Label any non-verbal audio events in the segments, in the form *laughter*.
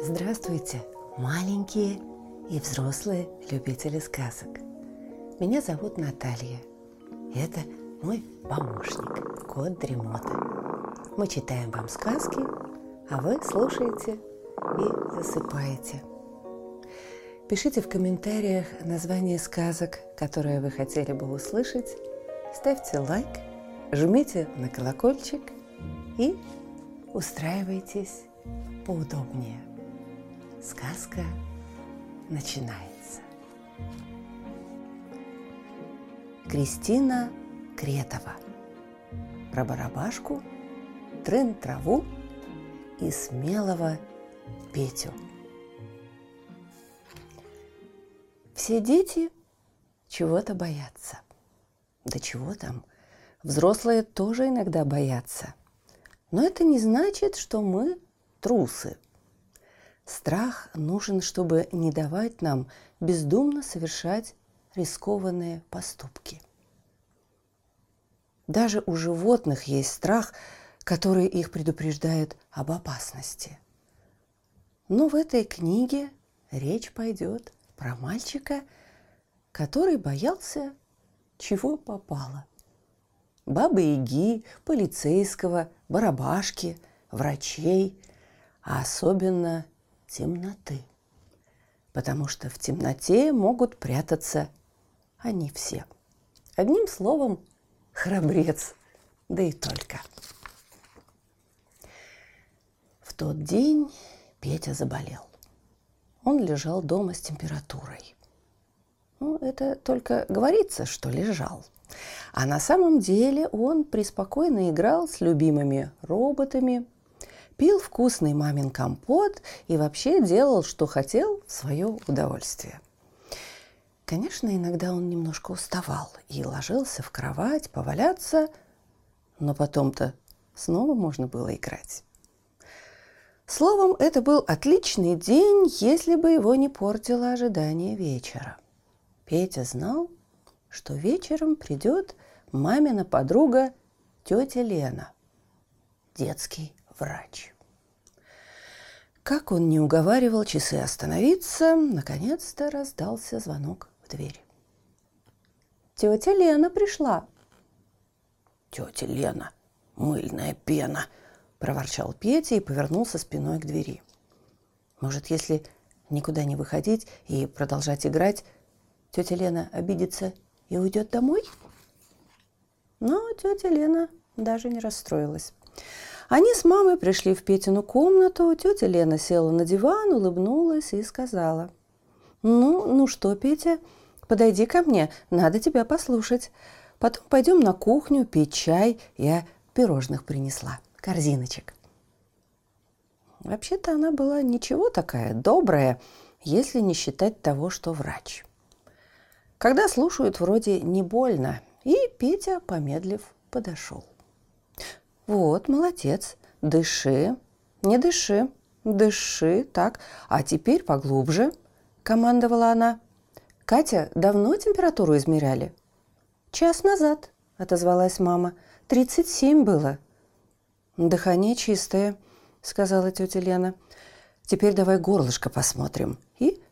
Здравствуйте, маленькие и взрослые любители сказок. Меня зовут Наталья. Это мой помощник, кот Дремота. Мы читаем вам сказки, а вы слушаете и засыпаете. Пишите в комментариях название сказок, которые вы хотели бы услышать. Ставьте лайк, жмите на колокольчик и устраивайтесь поудобнее. Сказка начинается. Кристина Кретова. Про барабашку, трын траву и смелого Петю. Все дети чего-то боятся. Да чего там, взрослые тоже иногда боятся. Но это не значит, что мы трусы – Страх нужен, чтобы не давать нам бездумно совершать рискованные поступки. Даже у животных есть страх, который их предупреждает об опасности. Но в этой книге речь пойдет про мальчика, который боялся чего попало. Бабы-яги, полицейского, барабашки, врачей, а особенно темноты. Потому что в темноте могут прятаться они все. Одним словом, храбрец, да и только. В тот день Петя заболел. Он лежал дома с температурой. Ну, это только говорится, что лежал. А на самом деле он преспокойно играл с любимыми роботами, пил вкусный мамин компот и вообще делал, что хотел, в свое удовольствие. Конечно, иногда он немножко уставал и ложился в кровать поваляться, но потом-то снова можно было играть. Словом, это был отличный день, если бы его не портило ожидание вечера. Петя знал, что вечером придет мамина подруга тетя Лена, детский врач. Как он не уговаривал часы остановиться, наконец-то раздался звонок в дверь. «Тетя Лена пришла!» «Тетя Лена, мыльная пена!» – проворчал Петя и повернулся спиной к двери. «Может, если никуда не выходить и продолжать играть, тетя Лена обидится и уйдет домой?» Но тетя Лена даже не расстроилась. Они с мамой пришли в Петину комнату. Тетя Лена села на диван, улыбнулась и сказала. «Ну, ну что, Петя, подойди ко мне, надо тебя послушать. Потом пойдем на кухню пить чай. Я пирожных принесла, корзиночек». Вообще-то она была ничего такая, добрая, если не считать того, что врач. Когда слушают, вроде не больно, и Петя, помедлив, подошел. Вот, молодец. Дыши. Не дыши. Дыши. Так. А теперь поглубже, командовала она. Катя, давно температуру измеряли? Час назад, отозвалась мама. Тридцать семь было. Дыхание чистое, сказала тетя Лена. Теперь давай горлышко посмотрим. И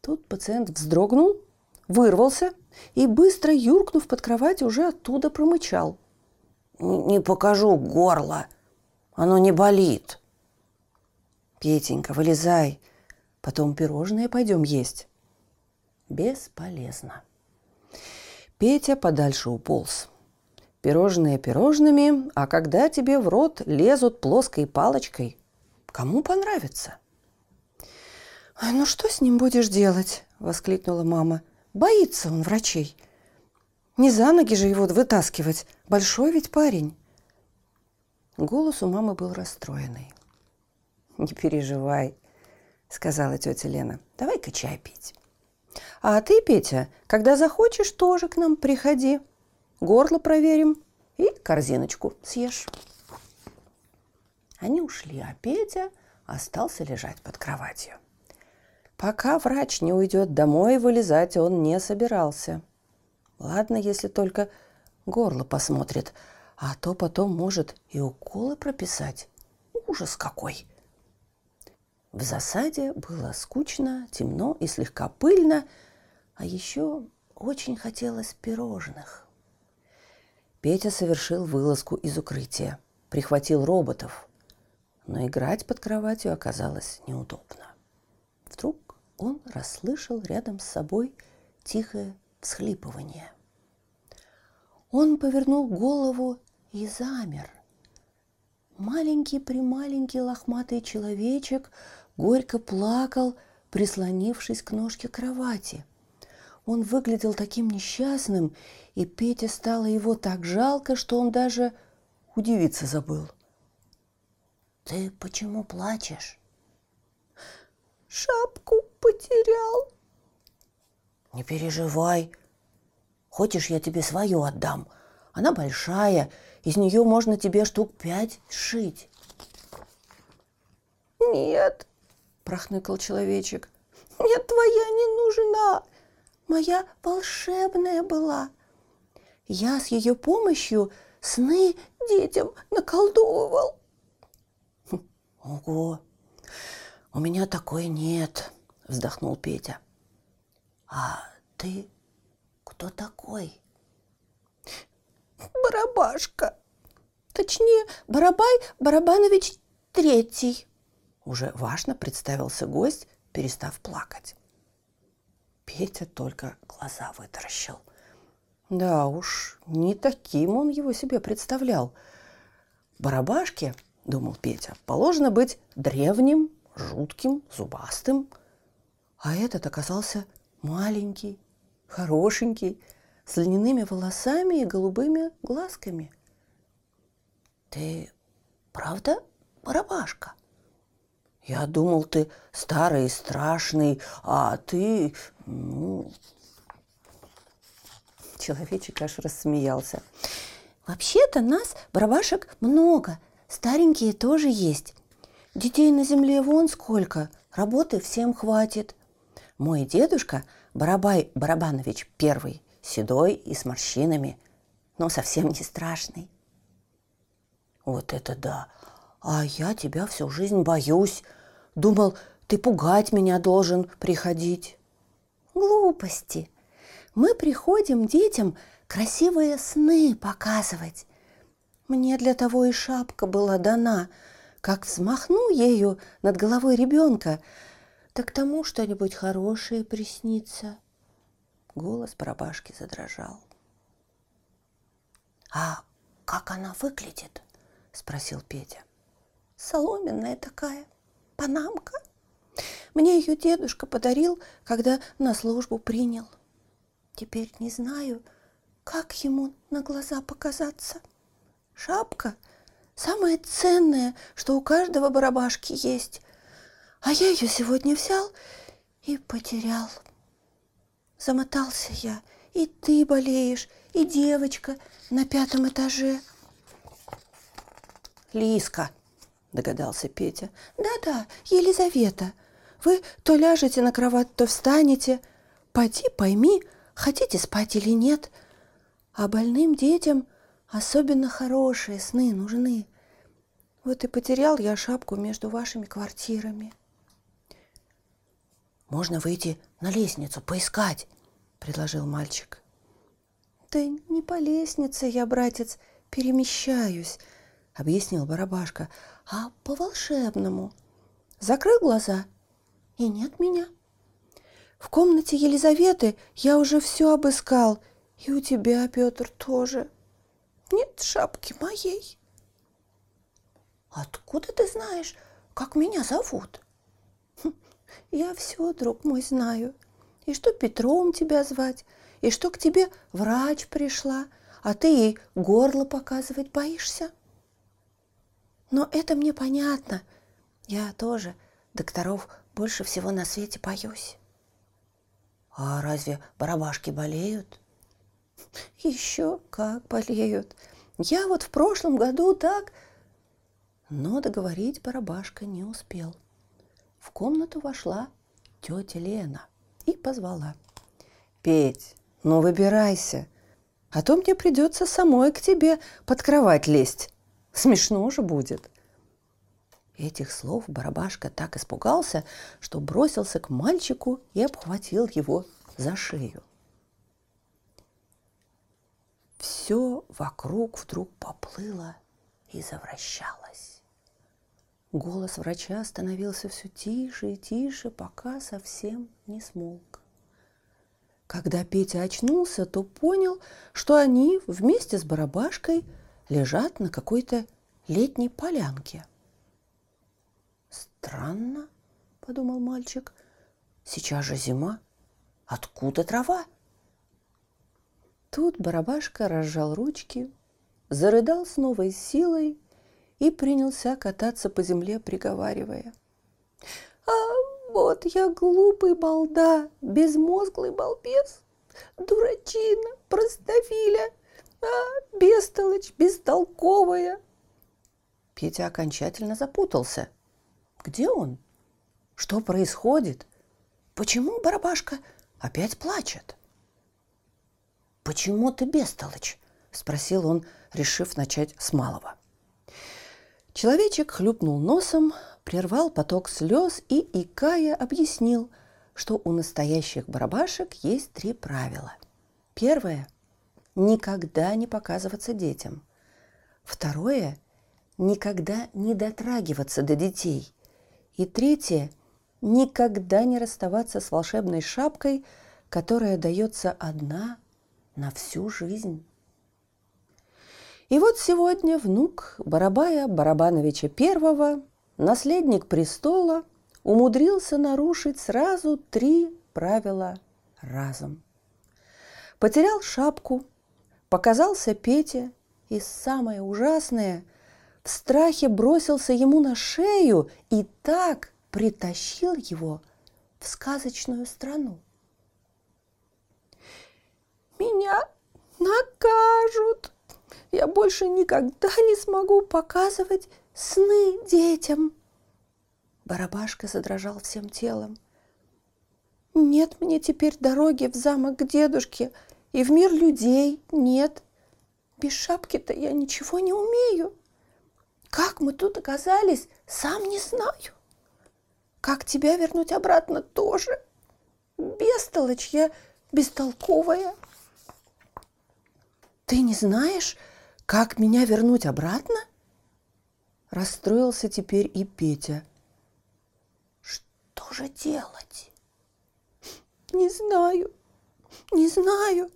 тут пациент вздрогнул, вырвался и, быстро юркнув под кровать, уже оттуда промычал – не покажу горло. Оно не болит. Петенька, вылезай. Потом пирожные пойдем есть. Бесполезно. Петя подальше уполз. Пирожные пирожными, а когда тебе в рот лезут плоской палочкой, кому понравится? «Ой, ну что с ним будешь делать?» – воскликнула мама. «Боится он врачей. Не за ноги же его вытаскивать. Большой ведь парень. Голос у мамы был расстроенный. «Не переживай», — сказала тетя Лена. «Давай-ка чай пить. А ты, Петя, когда захочешь, тоже к нам приходи. Горло проверим и корзиночку съешь». Они ушли, а Петя остался лежать под кроватью. Пока врач не уйдет домой, вылезать он не собирался – Ладно, если только горло посмотрит, а то потом может и уколы прописать. Ужас какой! В засаде было скучно, темно и слегка пыльно, а еще очень хотелось пирожных. Петя совершил вылазку из укрытия, прихватил роботов, но играть под кроватью оказалось неудобно. Вдруг он расслышал рядом с собой тихое всхлипывание. Он повернул голову и замер. Маленький-прималенький лохматый человечек горько плакал, прислонившись к ножке кровати. Он выглядел таким несчастным, и Пете стало его так жалко, что он даже удивиться забыл. «Ты почему плачешь?» «Шапку потерял». «Не переживай. Хочешь, я тебе свою отдам? Она большая, из нее можно тебе штук пять сшить». «Нет», – прохныкал человечек, – «мне твоя не нужна. Моя волшебная была. Я с ее помощью сны детям наколдовывал». «Ого! У меня такой нет», – вздохнул Петя. «А ты кто такой?» «Барабашка. Точнее, Барабай Барабанович Третий». Уже важно представился гость, перестав плакать. Петя только глаза вытаращил. Да уж, не таким он его себе представлял. Барабашке, думал Петя, положено быть древним, жутким, зубастым. А этот оказался маленький, хорошенький, с льняными волосами и голубыми глазками. «Ты правда барабашка?» Я думал, ты старый и страшный, а ты, ну... Человечек аж рассмеялся. Вообще-то нас, барабашек, много. Старенькие тоже есть. Детей на земле вон сколько. Работы всем хватит. Мой дедушка, Барабай Барабанович первый, седой и с морщинами, но совсем не страшный. Вот это да! А я тебя всю жизнь боюсь, Думал, ты пугать меня должен приходить. Глупости. Мы приходим детям красивые сны показывать. Мне для того и шапка была дана. Как взмахну ею над головой ребенка, так тому что-нибудь хорошее приснится. Голос барабашки задрожал. «А как она выглядит?» – спросил Петя. «Соломенная такая, панамка. Мне ее дедушка подарил, когда на службу принял. Теперь не знаю, как ему на глаза показаться. Шапка – самое ценное, что у каждого барабашки есть. А я ее сегодня взял и потерял. Замотался я, и ты болеешь, и девочка на пятом этаже. Лиска, догадался Петя. Да-да, Елизавета. Вы то ляжете на кровать, то встанете. Пойди пойми, хотите спать или нет. А больным детям особенно хорошие сны нужны. Вот и потерял я шапку между вашими квартирами. Можно выйти на лестницу, поискать, предложил мальчик. Да не по лестнице я, братец, перемещаюсь, объяснил барабашка, а по-волшебному. Закрыл глаза, и нет меня. В комнате Елизаветы я уже все обыскал, и у тебя, Петр, тоже. Нет шапки моей. Откуда ты знаешь, как меня зовут? Хм, я все, друг мой, знаю. И что Петром тебя звать, и что к тебе врач пришла, а ты ей горло показывать боишься. Но это мне понятно. Я тоже докторов больше всего на свете боюсь. А разве барабашки болеют? Еще как болеют. Я вот в прошлом году так... Но договорить барабашка не успел. В комнату вошла тетя Лена и позвала. «Петь, ну выбирайся, А то мне придется самой к тебе под кровать лезть. Смешно же будет. Этих слов барабашка так испугался, что бросился к мальчику и обхватил его за шею. Все вокруг вдруг поплыло и завращалось. Голос врача становился все тише и тише, пока совсем не смолк. Когда Петя очнулся, то понял, что они вместе с барабашкой лежат на какой-то летней полянке. «Странно», — подумал мальчик, — «сейчас же зима. Откуда трава?» Тут барабашка разжал ручки, зарыдал с новой силой и принялся кататься по земле, приговаривая. «А вот я глупый балда, безмозглый балбес, дурачина, простофиля, а, бестолочь, бестолковая!» Петя окончательно запутался. Где он? Что происходит? Почему барабашка опять плачет? «Почему ты бестолочь?» – спросил он, решив начать с малого. Человечек хлюпнул носом, прервал поток слез и, икая, объяснил, что у настоящих барабашек есть три правила. Первое – никогда не показываться детям. Второе – никогда не дотрагиваться до детей. И третье – никогда не расставаться с волшебной шапкой, которая дается одна на всю жизнь. И вот сегодня внук Барабая Барабановича I, наследник престола, умудрился нарушить сразу три правила разом. Потерял шапку, показался Петя, и самое ужасное – в страхе бросился ему на шею и так притащил его в сказочную страну. Меня накажут. Я больше никогда не смогу показывать сны детям. Барабашка задрожал всем телом. Нет мне теперь дороги в замок к дедушке и в мир людей нет. Без шапки-то я ничего не умею. Как мы тут оказались, сам не знаю. Как тебя вернуть обратно тоже. Бестолочь я бестолковая. Ты не знаешь, как меня вернуть обратно? Расстроился теперь и Петя. Что же делать? Не знаю, не знаю,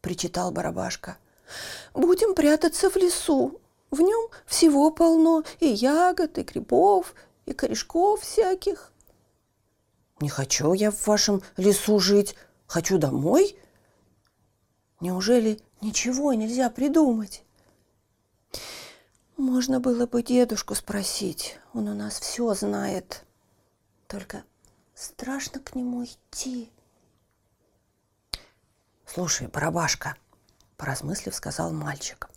причитал Барабашка. Будем прятаться в лесу. В нем всего полно, и ягод, и грибов, и корешков всяких. Не хочу я в вашем лесу жить, хочу домой. Неужели Ничего нельзя придумать. Можно было бы дедушку спросить, он у нас все знает. Только страшно к нему идти. Слушай, барабашка, поразмыслив, сказал мальчик,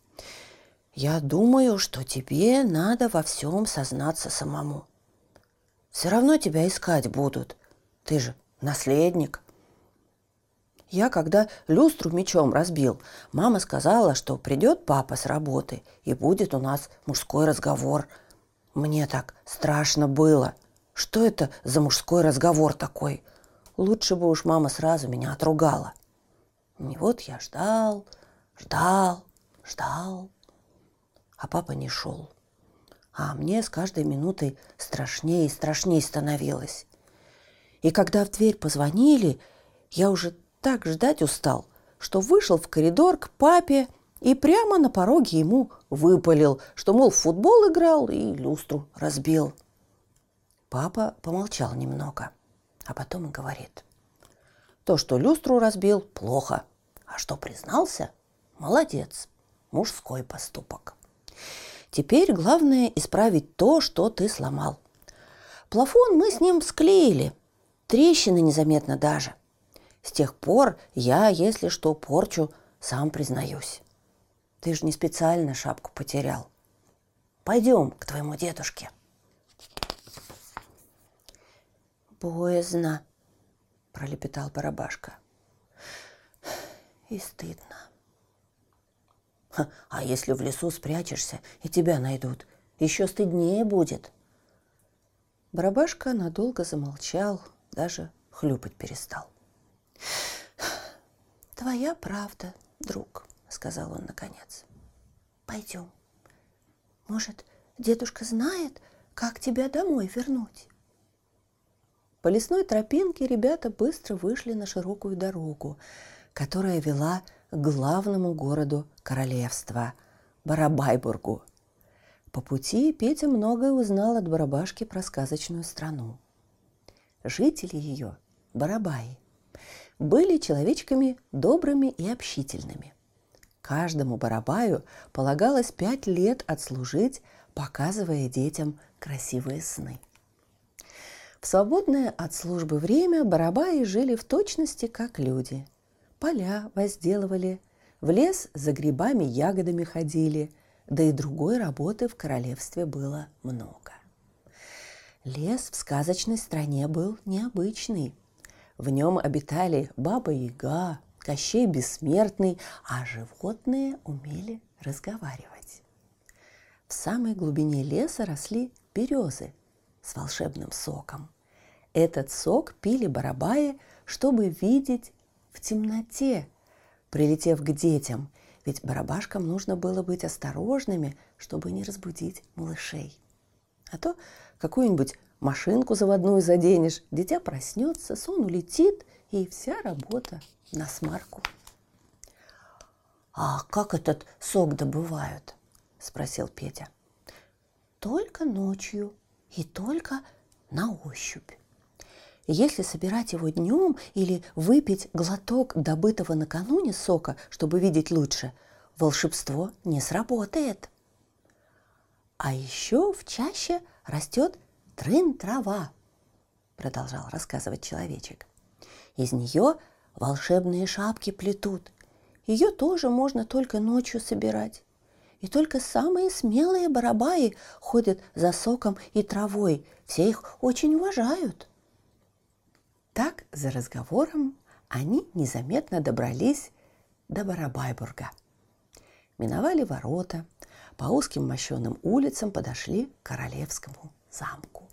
я думаю, что тебе надо во всем сознаться самому. Все равно тебя искать будут. Ты же наследник. Я, когда люстру мечом разбил, мама сказала, что придет папа с работы и будет у нас мужской разговор. Мне так страшно было. Что это за мужской разговор такой? Лучше бы уж мама сразу меня отругала. И вот я ждал, ждал, ждал, а папа не шел. А мне с каждой минутой страшнее и страшнее становилось. И когда в дверь позвонили, я уже так ждать устал, что вышел в коридор к папе и прямо на пороге ему выпалил, что, мол, в футбол играл и люстру разбил. Папа помолчал немного, а потом и говорит. То, что люстру разбил, плохо, а что признался, молодец, мужской поступок. Теперь главное исправить то, что ты сломал. Плафон мы с ним склеили, трещины незаметно даже – с тех пор я, если что, порчу, сам признаюсь. Ты же не специально шапку потерял. Пойдем к твоему дедушке. Боязно, пролепетал барабашка. И стыдно. А если в лесу спрячешься и тебя найдут, еще стыднее будет. Барабашка надолго замолчал, даже хлюпать перестал. «Твоя правда, друг», — сказал он наконец. «Пойдем. Может, дедушка знает, как тебя домой вернуть?» По лесной тропинке ребята быстро вышли на широкую дорогу, которая вела главному городу королевства – Барабайбургу. По пути Петя многое узнал от Барабашки про сказочную страну. Жители ее, Барабаи, были человечками добрыми и общительными. Каждому Барабаю полагалось пять лет отслужить, показывая детям красивые сны. В свободное от службы время барабаи жили в точности, как люди. Поля возделывали, в лес за грибами, ягодами ходили, да и другой работы в королевстве было много. Лес в сказочной стране был необычный. В нем обитали Баба-Яга, Кощей Бессмертный, а животные умели разговаривать. В самой глубине леса росли березы с волшебным соком. Этот сок пили барабаи, чтобы видеть в темноте, прилетев к детям, ведь барабашкам нужно было быть осторожными, чтобы не разбудить малышей. А то какую-нибудь машинку заводную заденешь, дитя проснется, сон улетит, и вся работа на смарку. «А как этот сок добывают?» – спросил Петя. «Только ночью и только на ощупь. Если собирать его днем или выпить глоток добытого накануне сока, чтобы видеть лучше, волшебство не сработает. А еще в чаще растет трын-трава, продолжал рассказывать человечек. Из нее волшебные шапки плетут. Ее тоже можно только ночью собирать. И только самые смелые барабаи ходят за соком и травой. Все их очень уважают. Так, за разговором, они незаметно добрались до Барабайбурга. Миновали ворота, по узким мощеным улицам подошли к королевскому замку.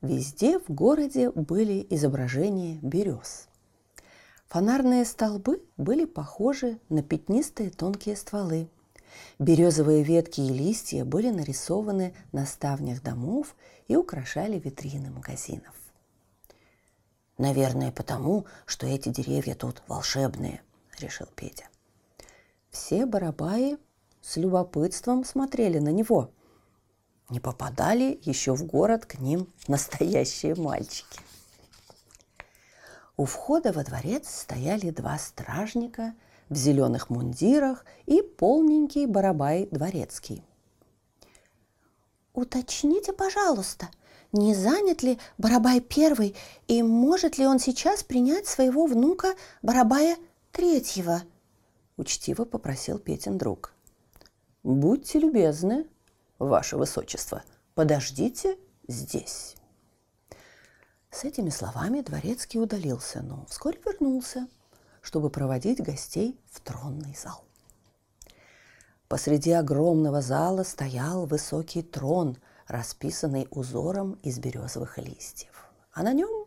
Везде в городе были изображения берез. Фонарные столбы были похожи на пятнистые тонкие стволы. Березовые ветки и листья были нарисованы на ставнях домов и украшали витрины магазинов. Наверное, потому, что эти деревья тут волшебные, решил Петя. Все барабаи с любопытством смотрели на него. Не попадали еще в город к ним настоящие мальчики. У входа во дворец стояли два стражника в зеленых мундирах и полненький барабай дворецкий. «Уточните, пожалуйста», не занят ли Барабай первый и может ли он сейчас принять своего внука Барабая третьего? Учтиво попросил Петин друг. Будьте любезны, ваше высочество, подождите здесь. С этими словами дворецкий удалился, но вскоре вернулся, чтобы проводить гостей в тронный зал. Посреди огромного зала стоял высокий трон – расписанный узором из березовых листьев. А на нем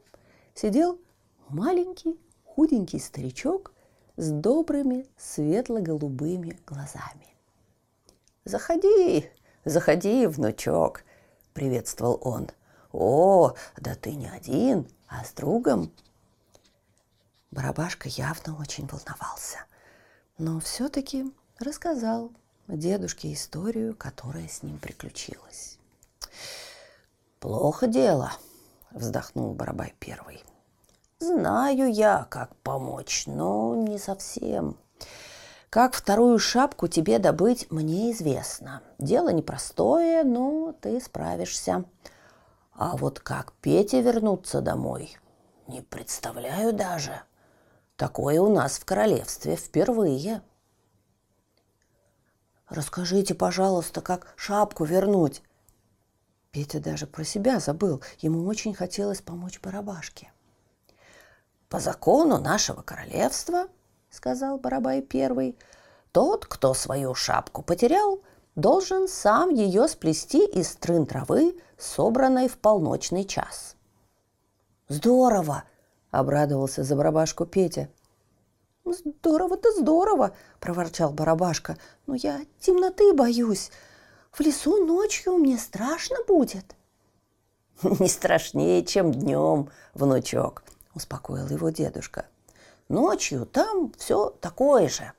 сидел маленький худенький старичок с добрыми светло-голубыми глазами. «Заходи, заходи, внучок!» — приветствовал он. «О, да ты не один, а с другом!» Барабашка явно очень волновался, но все-таки рассказал дедушке историю, которая с ним приключилась. «Плохо дело», — вздохнул Барабай первый. «Знаю я, как помочь, но не совсем. Как вторую шапку тебе добыть, мне известно. Дело непростое, но ты справишься. А вот как Пете вернуться домой, не представляю даже. Такое у нас в королевстве впервые». «Расскажите, пожалуйста, как шапку вернуть», Петя даже про себя забыл. Ему очень хотелось помочь Барабашке. «По закону нашего королевства, — сказал Барабай первый, — Тот, кто свою шапку потерял, должен сам ее сплести из трын травы, собранной в полночный час. «Здорово!» – обрадовался за барабашку Петя. «Здорово-то здорово!» – проворчал барабашка. «Но я темноты боюсь. В лесу ночью мне страшно будет». «Не страшнее, чем днем, внучок», – успокоил его дедушка. «Ночью там все такое же.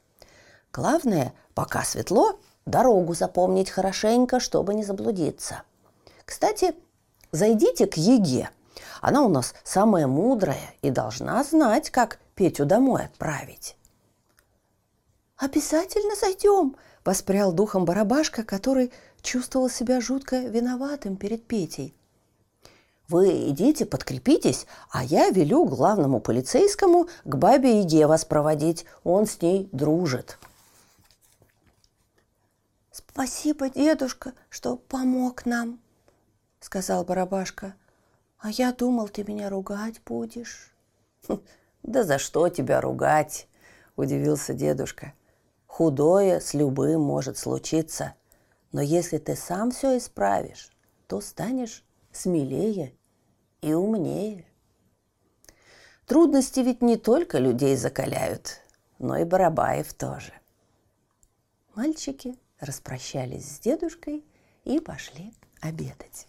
Главное, пока светло, дорогу запомнить хорошенько, чтобы не заблудиться. Кстати, зайдите к Еге. Она у нас самая мудрая и должна знать, как Петю домой отправить. «Обязательно зайдем!» – воспрял духом барабашка, который чувствовал себя жутко виноватым перед Петей. «Вы идите, подкрепитесь, а я велю главному полицейскому к бабе Еге вас проводить. Он с ней дружит». «Спасибо, дедушка, что помог нам», — сказал Барабашка. «А я думал, ты меня ругать будешь». «Да за что тебя ругать?» – удивился дедушка. «Худое с любым может случиться, но если ты сам все исправишь, то станешь смелее и умнее». Трудности ведь не только людей закаляют, но и Барабаев тоже. Мальчики распрощались с дедушкой и пошли обедать.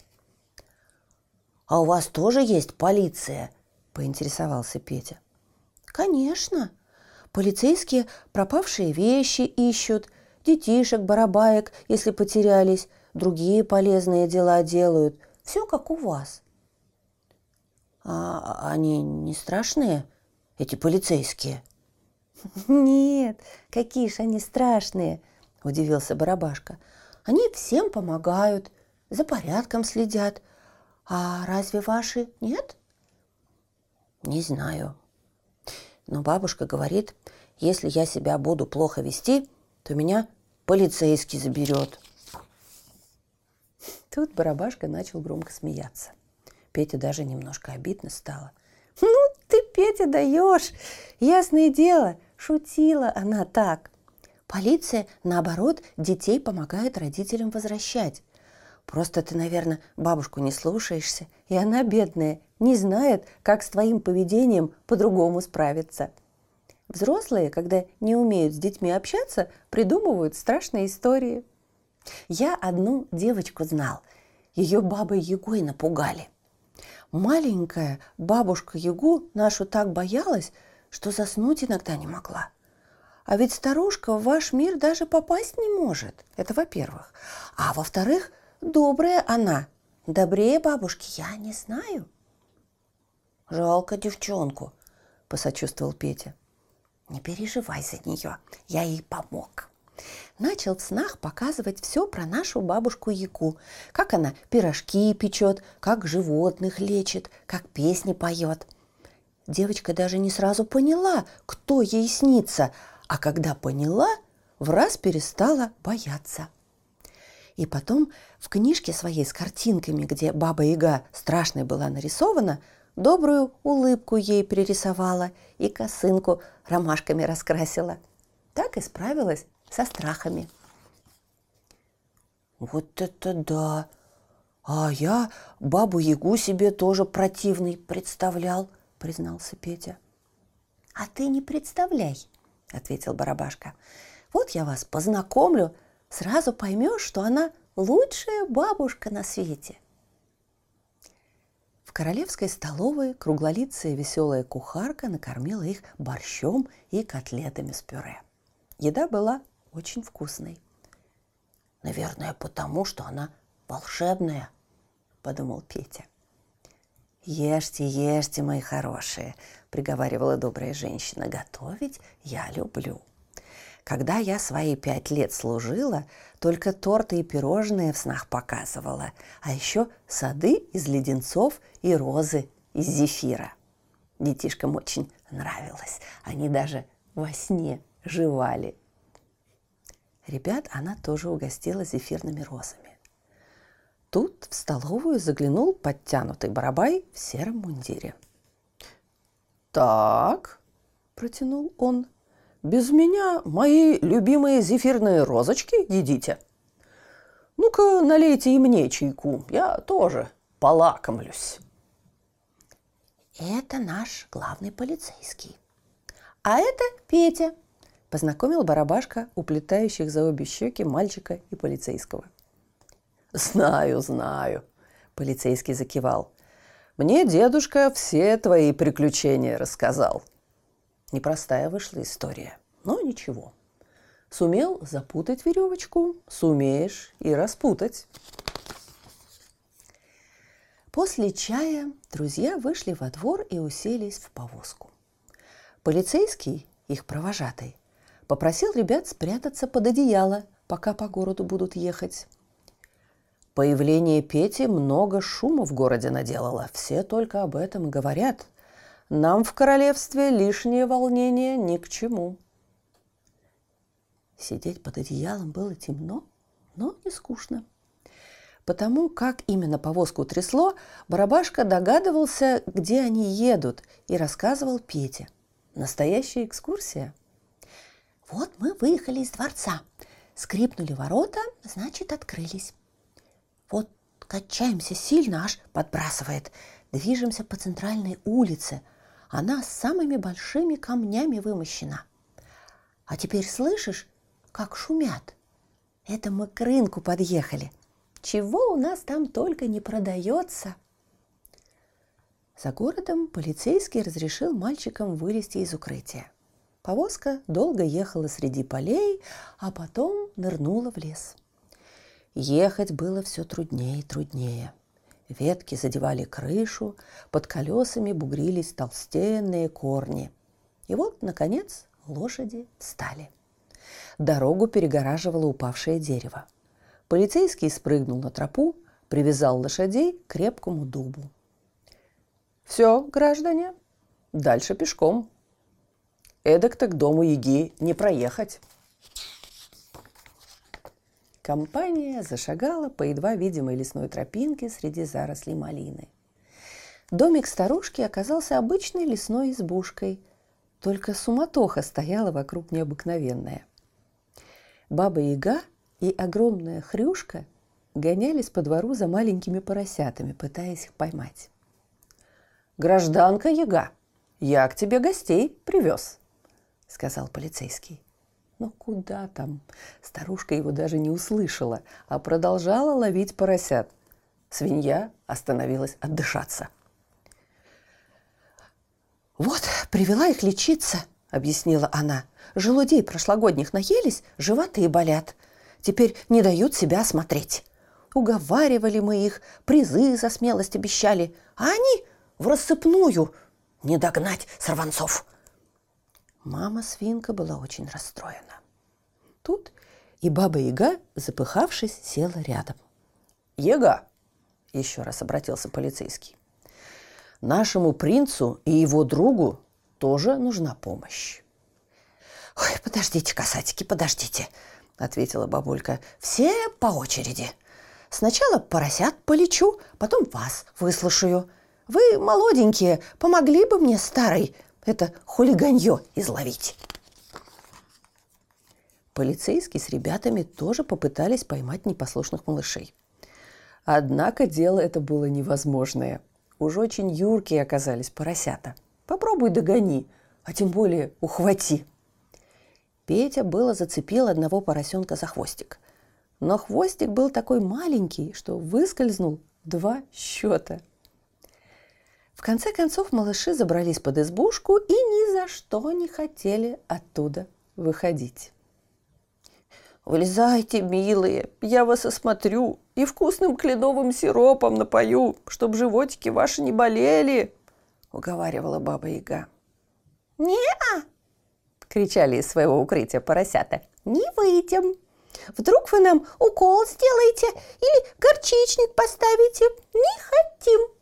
«А у вас тоже есть полиция?» – поинтересовался Петя. «Конечно. Полицейские пропавшие вещи ищут, детишек, барабаек, если потерялись, другие полезные дела делают. Все как у вас». «А они не страшные, эти полицейские?» *laughs* «Нет, какие ж они страшные!» – удивился Барабашка. «Они всем помогают, за порядком следят. А разве ваши нет?» «Не знаю. Но бабушка говорит, если я себя буду плохо вести, то меня полицейский заберет». Тут Барабашка начал громко смеяться. Петя даже немножко обидно стало. «Ну, ты, Петя, даешь! Ясное дело, шутила она так. Полиция, наоборот, детей помогает родителям возвращать. Просто ты, наверное, бабушку не слушаешься, и она, бедная, не знает, как с твоим поведением по-другому справиться. Взрослые, когда не умеют с детьми общаться, придумывают страшные истории. Я одну девочку знал. Ее бабой Егой напугали. Маленькая бабушка Егу нашу так боялась, что заснуть иногда не могла. А ведь старушка в ваш мир даже попасть не может. Это во-первых. А во-вторых, добрая она. Добрее бабушки я не знаю. Жалко девчонку, посочувствовал Петя. Не переживай за нее, я ей помог. Начал в снах показывать все про нашу бабушку Яку, как она пирожки печет, как животных лечит, как песни поет. Девочка даже не сразу поняла, кто ей снится, а когда поняла, в раз перестала бояться. И потом в книжке своей с картинками, где Баба Яга страшной была нарисована, добрую улыбку ей перерисовала и косынку ромашками раскрасила. Так и справилась со страхами. Вот это да! А я бабу Ягу себе тоже противный представлял, признался Петя. А ты не представляй, – ответил Барабашка. «Вот я вас познакомлю, сразу поймешь, что она лучшая бабушка на свете». В королевской столовой круглолицая веселая кухарка накормила их борщом и котлетами с пюре. Еда была очень вкусной. «Наверное, потому что она волшебная», – подумал Петя. «Ешьте, ешьте, мои хорошие», – приговаривала добрая женщина. «Готовить я люблю». Когда я свои пять лет служила, только торты и пирожные в снах показывала, а еще сады из леденцов и розы из зефира. Детишкам очень нравилось. Они даже во сне жевали. Ребят она тоже угостила зефирными розами. Тут в столовую заглянул подтянутый барабай в сером мундире. «Так», – протянул он, без меня мои любимые зефирные розочки едите? Ну-ка, налейте и мне чайку, я тоже полакомлюсь. Это наш главный полицейский. А это Петя, познакомил барабашка уплетающих за обе щеки мальчика и полицейского. Знаю, знаю, полицейский закивал. Мне дедушка все твои приключения рассказал. Непростая вышла история, но ничего. Сумел запутать веревочку, сумеешь и распутать. После чая друзья вышли во двор и уселись в повозку. Полицейский, их провожатый, попросил ребят спрятаться под одеяло, пока по городу будут ехать. Появление Пети много шума в городе наделало. Все только об этом и говорят. Нам в королевстве лишнее волнение ни к чему. Сидеть под одеялом было темно, но не скучно. Потому как именно повозку трясло, Барабашка догадывался, где они едут, и рассказывал Пете. Настоящая экскурсия. Вот мы выехали из дворца. Скрипнули ворота, значит, открылись. Вот качаемся сильно, аж подбрасывает. Движемся по центральной улице. Она самыми большими камнями вымощена. А теперь слышишь, как шумят? Это мы к рынку подъехали. Чего у нас там только не продается. За городом полицейский разрешил мальчикам вылезти из укрытия. Повозка долго ехала среди полей, а потом нырнула в лес – Ехать было все труднее и труднее. Ветки задевали крышу, под колесами бугрились толстенные корни. И вот, наконец, лошади встали. Дорогу перегораживало упавшее дерево. Полицейский спрыгнул на тропу, привязал лошадей к крепкому дубу. «Все, граждане, дальше пешком. Эдак-то к дому Яги не проехать». Компания зашагала по едва видимой лесной тропинке среди зарослей малины. Домик старушки оказался обычной лесной избушкой, только суматоха стояла вокруг необыкновенная. Баба-яга и огромная хрюшка гонялись по двору за маленькими поросятами, пытаясь их поймать. «Гражданка яга, я к тебе гостей привез», — сказал полицейский. Но куда там? Старушка его даже не услышала, а продолжала ловить поросят. Свинья остановилась отдышаться. «Вот, привела их лечиться», — объяснила она. «Желудей прошлогодних наелись, животы болят. Теперь не дают себя осмотреть. Уговаривали мы их, призы за смелость обещали, а они в рассыпную не догнать сорванцов». Мама свинка была очень расстроена. Тут и баба Яга, запыхавшись, села рядом. «Яга!» – еще раз обратился полицейский. «Нашему принцу и его другу тоже нужна помощь». «Ой, подождите, касатики, подождите», – ответила бабулька. «Все по очереди. Сначала поросят полечу, потом вас выслушаю. Вы молоденькие, помогли бы мне старой это хулиганье изловить. Полицейские с ребятами тоже попытались поймать непослушных малышей. Однако дело это было невозможное. Уж очень юркие оказались поросята. Попробуй догони, а тем более ухвати. Петя было зацепил одного поросенка за хвостик. Но хвостик был такой маленький, что выскользнул два счета – в конце концов малыши забрались под избушку и ни за что не хотели оттуда выходить. «Вылезайте, милые, я вас осмотрю и вкусным кленовым сиропом напою, чтоб животики ваши не болели», — уговаривала баба Яга. «Не-а!» — кричали из своего укрытия поросята. «Не выйдем. Вдруг вы нам укол сделаете или горчичник поставите? Не хотим!»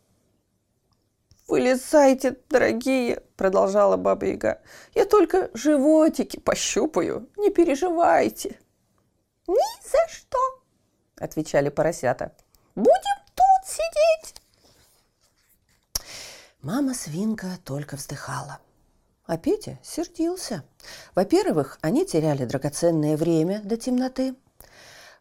«Вылезайте, дорогие!» – продолжала Баба Яга. «Я только животики пощупаю, не переживайте!» «Ни за что!» – отвечали поросята. «Будем тут сидеть!» Мама свинка только вздыхала. А Петя сердился. Во-первых, они теряли драгоценное время до темноты.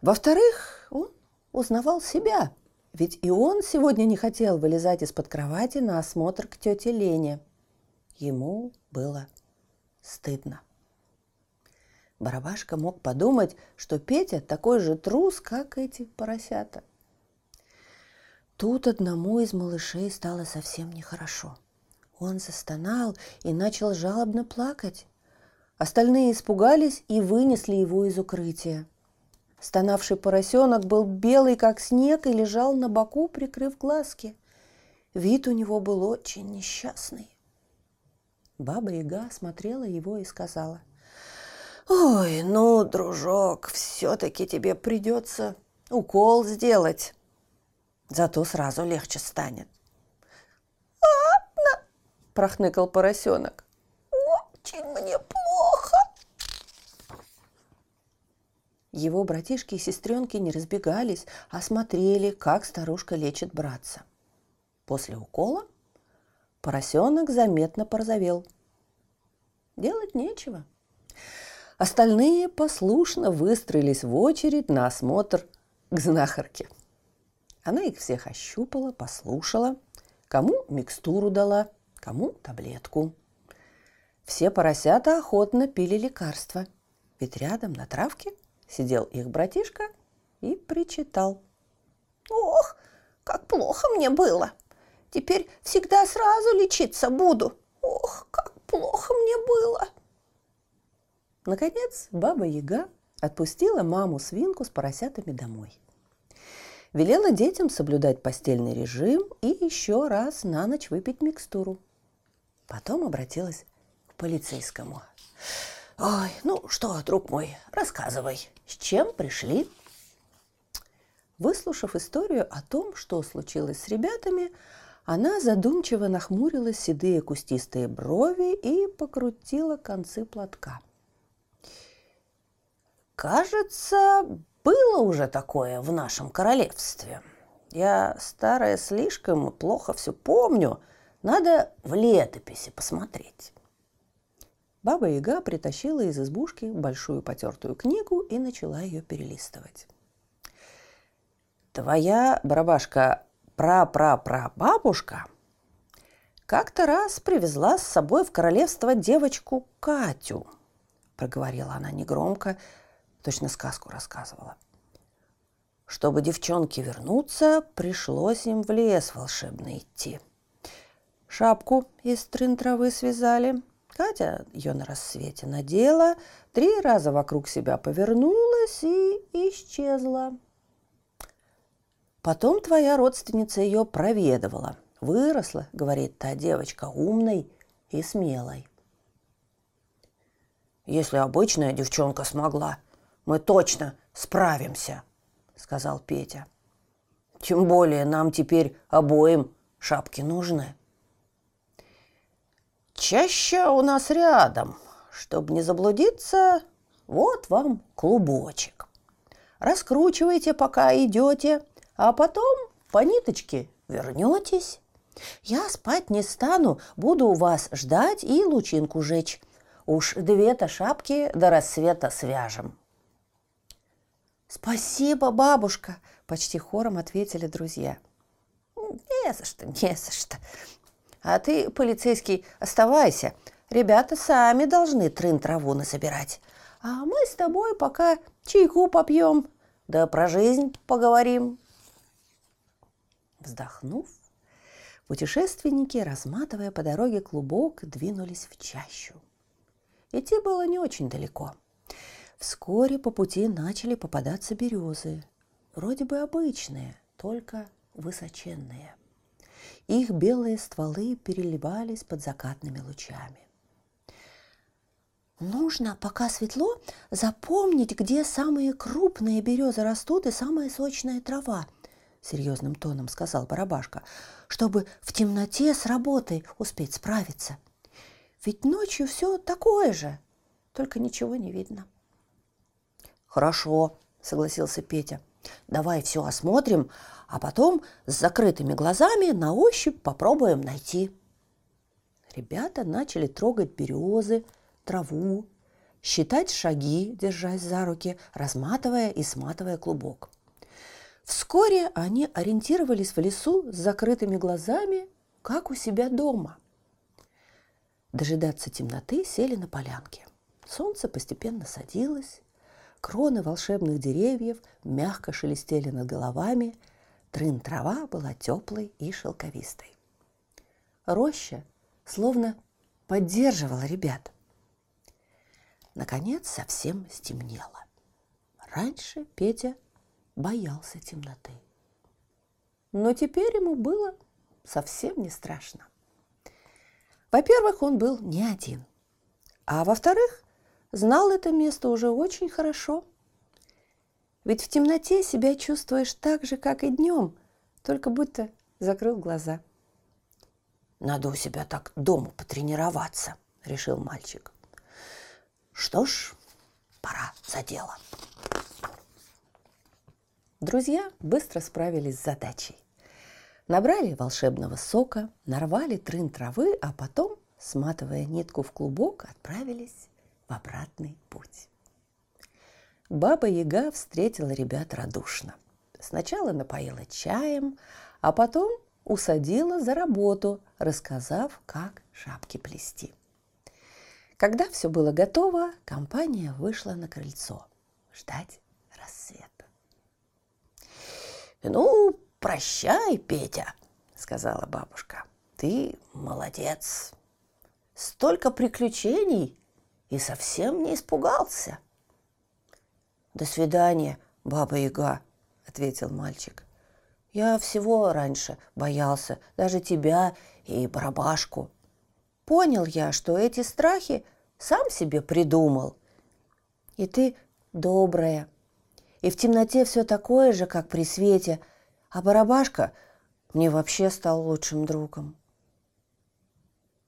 Во-вторых, он узнавал себя, ведь и он сегодня не хотел вылезать из-под кровати на осмотр к тете Лене. Ему было стыдно. Барабашка мог подумать, что Петя такой же трус, как эти поросята. Тут одному из малышей стало совсем нехорошо. Он застонал и начал жалобно плакать. Остальные испугались и вынесли его из укрытия. Стонавший поросенок был белый, как снег, и лежал на боку, прикрыв глазки. Вид у него был очень несчастный. Баба Яга смотрела его и сказала – Ой, ну, дружок, все-таки тебе придется укол сделать. Зато сразу легче станет. Ладно, прохныкал поросенок. Очень мне плохо. Его братишки и сестренки не разбегались, а смотрели, как старушка лечит братца. После укола поросенок заметно порозовел. Делать нечего – Остальные послушно выстроились в очередь на осмотр к знахарке. Она их всех ощупала, послушала, кому микстуру дала, кому таблетку. Все поросята охотно пили лекарства, ведь рядом на травке сидел их братишка и причитал. «Ох, как плохо мне было! Теперь всегда сразу лечиться буду! Ох, как плохо мне было!» Наконец, баба Яга отпустила маму-свинку с поросятами домой. Велела детям соблюдать постельный режим и еще раз на ночь выпить микстуру. Потом обратилась к полицейскому. «Ой, ну что, друг мой, рассказывай, с чем пришли?» Выслушав историю о том, что случилось с ребятами, она задумчиво нахмурила седые кустистые брови и покрутила концы платка – Кажется, было уже такое в нашем королевстве. Я старая слишком плохо все помню. Надо в летописи посмотреть. Баба Яга притащила из избушки большую потертую книгу и начала ее перелистывать. Твоя барабашка пра-пра-пра-бабушка как-то раз привезла с собой в королевство девочку Катю, проговорила она негромко, точно сказку рассказывала. Чтобы девчонки вернуться, пришлось им в лес волшебно идти. Шапку из трын травы связали. Катя ее на рассвете надела, три раза вокруг себя повернулась и исчезла. Потом твоя родственница ее проведывала. Выросла, говорит та девочка, умной и смелой. Если обычная девчонка смогла, мы точно справимся», — сказал Петя. «Тем более нам теперь обоим шапки нужны». «Чаще у нас рядом. Чтобы не заблудиться, вот вам клубочек. Раскручивайте, пока идете, а потом по ниточке вернетесь. Я спать не стану, буду у вас ждать и лучинку жечь. Уж две-то шапки до рассвета свяжем». «Спасибо, бабушка!» – почти хором ответили друзья. «Не за что, не за что. А ты, полицейский, оставайся. Ребята сами должны трын-траву насобирать. А мы с тобой пока чайку попьем, да про жизнь поговорим». Вздохнув, путешественники, разматывая по дороге клубок, двинулись в чащу. Идти было не очень далеко – Вскоре по пути начали попадаться березы, вроде бы обычные, только высоченные. Их белые стволы переливались под закатными лучами. Нужно, пока светло, запомнить, где самые крупные березы растут и самая сочная трава, серьезным тоном сказал Барабашка, чтобы в темноте с работой успеть справиться. Ведь ночью все такое же, только ничего не видно. «Хорошо», — согласился Петя. «Давай все осмотрим, а потом с закрытыми глазами на ощупь попробуем найти». ребята начали трогать березы, траву, считать шаги, держась за руки, разматывая и сматывая клубок. Вскоре они ориентировались в лесу с закрытыми глазами, как у себя дома. Дожидаться темноты сели на полянке. Солнце постепенно садилось, кроны волшебных деревьев мягко шелестели над головами, трын трава была теплой и шелковистой. Роща словно поддерживала ребят. Наконец совсем стемнело. Раньше Петя боялся темноты. Но теперь ему было совсем не страшно. Во-первых, он был не один. А во-вторых, знал это место уже очень хорошо. Ведь в темноте себя чувствуешь так же, как и днем, только будто закрыл глаза. «Надо у себя так дома потренироваться», — решил мальчик. «Что ж, пора за дело». Друзья быстро справились с задачей. Набрали волшебного сока, нарвали трын травы, а потом, сматывая нитку в клубок, отправились в обратный путь. Баба Яга встретила ребят радушно. Сначала напоила чаем, а потом усадила за работу, рассказав, как шапки плести. Когда все было готово, компания вышла на крыльцо ждать рассвета. «Ну, прощай, Петя», — сказала бабушка. «Ты молодец. Столько приключений и совсем не испугался». «До свидания, баба Яга», — ответил мальчик. «Я всего раньше боялся, даже тебя и барабашку. Понял я, что эти страхи сам себе придумал. И ты добрая, и в темноте все такое же, как при свете — а Барабашка мне вообще стал лучшим другом.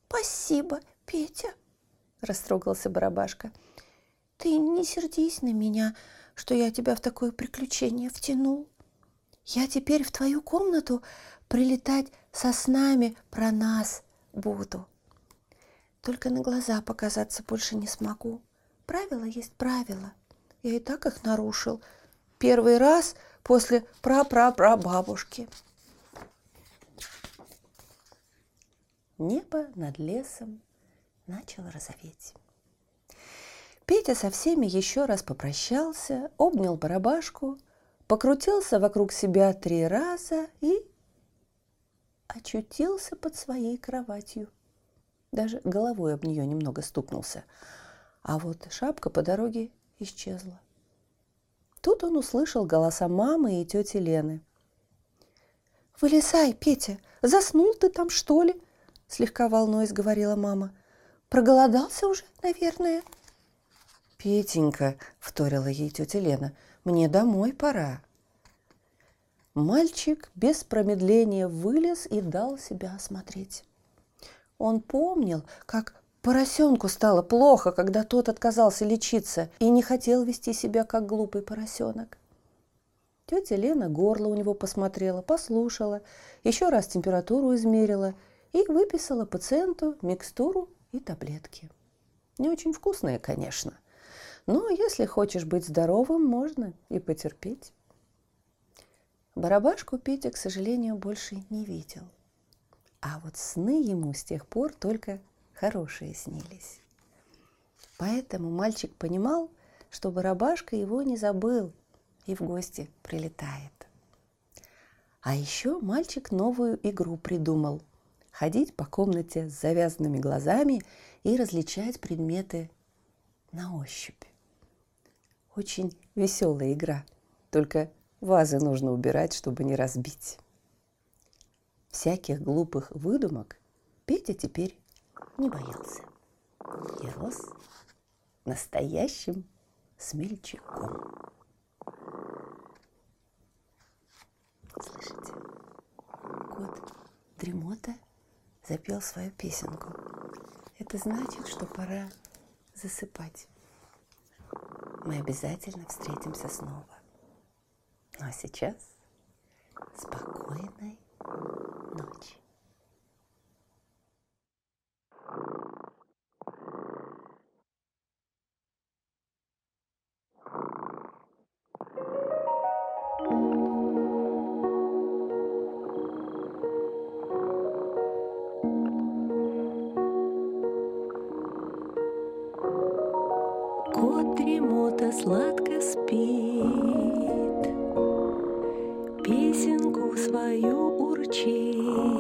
«Спасибо, Петя», – растрогался Барабашка. «Ты не сердись на меня, что я тебя в такое приключение втянул. Я теперь в твою комнату прилетать со снами про нас буду. Только на глаза показаться больше не смогу. Правило есть правило. Я и так их нарушил. Первый раз – после прапрапрабабушки. Небо над лесом начало розоветь. Петя со всеми еще раз попрощался, обнял барабашку, покрутился вокруг себя три раза и очутился под своей кроватью. Даже головой об нее немного стукнулся. А вот шапка по дороге исчезла. Тут он услышал голоса мамы и тети Лены. «Вылезай, Петя, заснул ты там, что ли?» Слегка волнуясь, говорила мама. «Проголодался уже, наверное?» «Петенька», — вторила ей тетя Лена, — «мне домой пора». Мальчик без промедления вылез и дал себя осмотреть. Он помнил, как Поросенку стало плохо, когда тот отказался лечиться и не хотел вести себя как глупый поросенок. Тетя Лена горло у него посмотрела, послушала, еще раз температуру измерила и выписала пациенту микстуру и таблетки. Не очень вкусные, конечно, но если хочешь быть здоровым, можно и потерпеть. Барабашку Петя, к сожалению, больше не видел. А вот сны ему с тех пор только хорошие снились. Поэтому мальчик понимал, что барабашка его не забыл и в гости прилетает. А еще мальчик новую игру придумал – ходить по комнате с завязанными глазами и различать предметы на ощупь. Очень веселая игра, только вазы нужно убирать, чтобы не разбить. Всяких глупых выдумок Петя теперь не боялся и рос настоящим смельчаком. Слышите, кот Дремота запел свою песенку. Это значит, что пора засыпать. Мы обязательно встретимся снова. Ну а сейчас спокойной ночи. Дремота сладко спит, Песенку свою урчит.